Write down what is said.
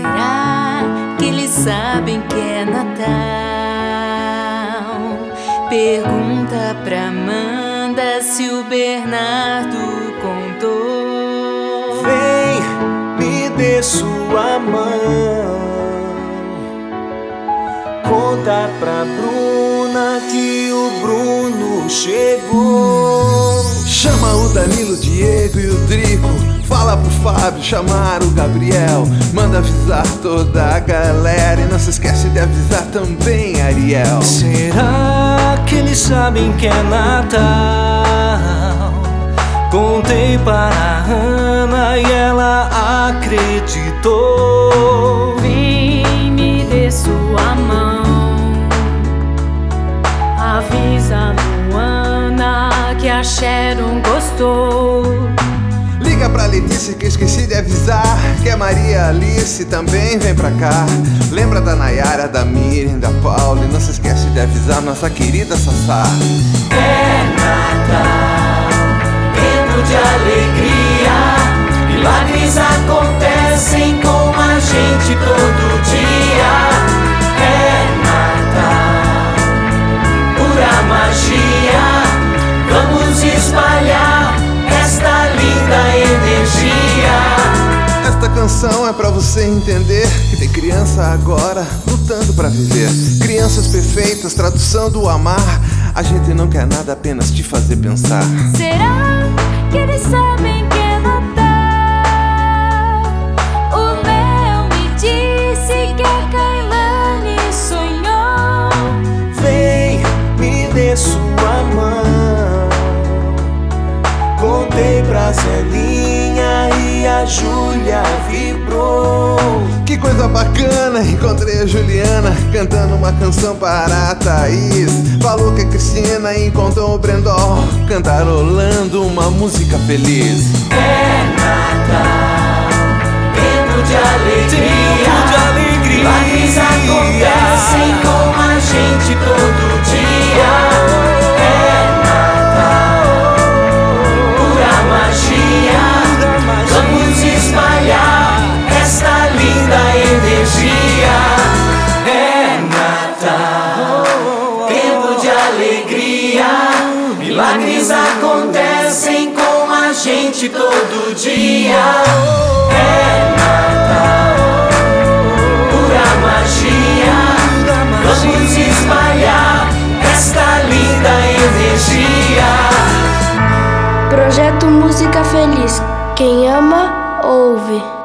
Será que eles sabem que é Natal? Pergunta pra Amanda se o Bernardo contou. Vem, me dê sua mão. Conta pra Bruno. Bruna que o Bruno chegou. Chama o Danilo, Diego e o Drico. Fala pro Fábio chamar o Gabriel. Manda avisar toda a galera. E não se esquece de avisar também Ariel. Será que eles sabem que é Natal? Contei para a Ana e ela acreditou. Sharon gostou. Liga pra Letícia que eu esqueci de avisar. Que a Maria Alice também vem pra cá. Lembra da Nayara, da Miriam, da Paula. E não se esquece de avisar nossa querida Sassá. É Natal, tempo de alegria. Milagres acontecem canção é pra você entender que tem criança agora lutando pra viver. Crianças perfeitas, tradução do amar. A gente não quer nada apenas te fazer pensar. Será que eles sabem pra Zelinha e a Júlia vibrou. Que coisa bacana, encontrei a Juliana cantando uma canção para a Thaís. Falou que a Cristina encontrou o Brendol cantarolando uma música feliz. É Natal, Milagres acontecem com a gente todo dia. É Natal, pura magia. Vamos espalhar esta linda energia. Projeto Música Feliz. Quem ama, ouve.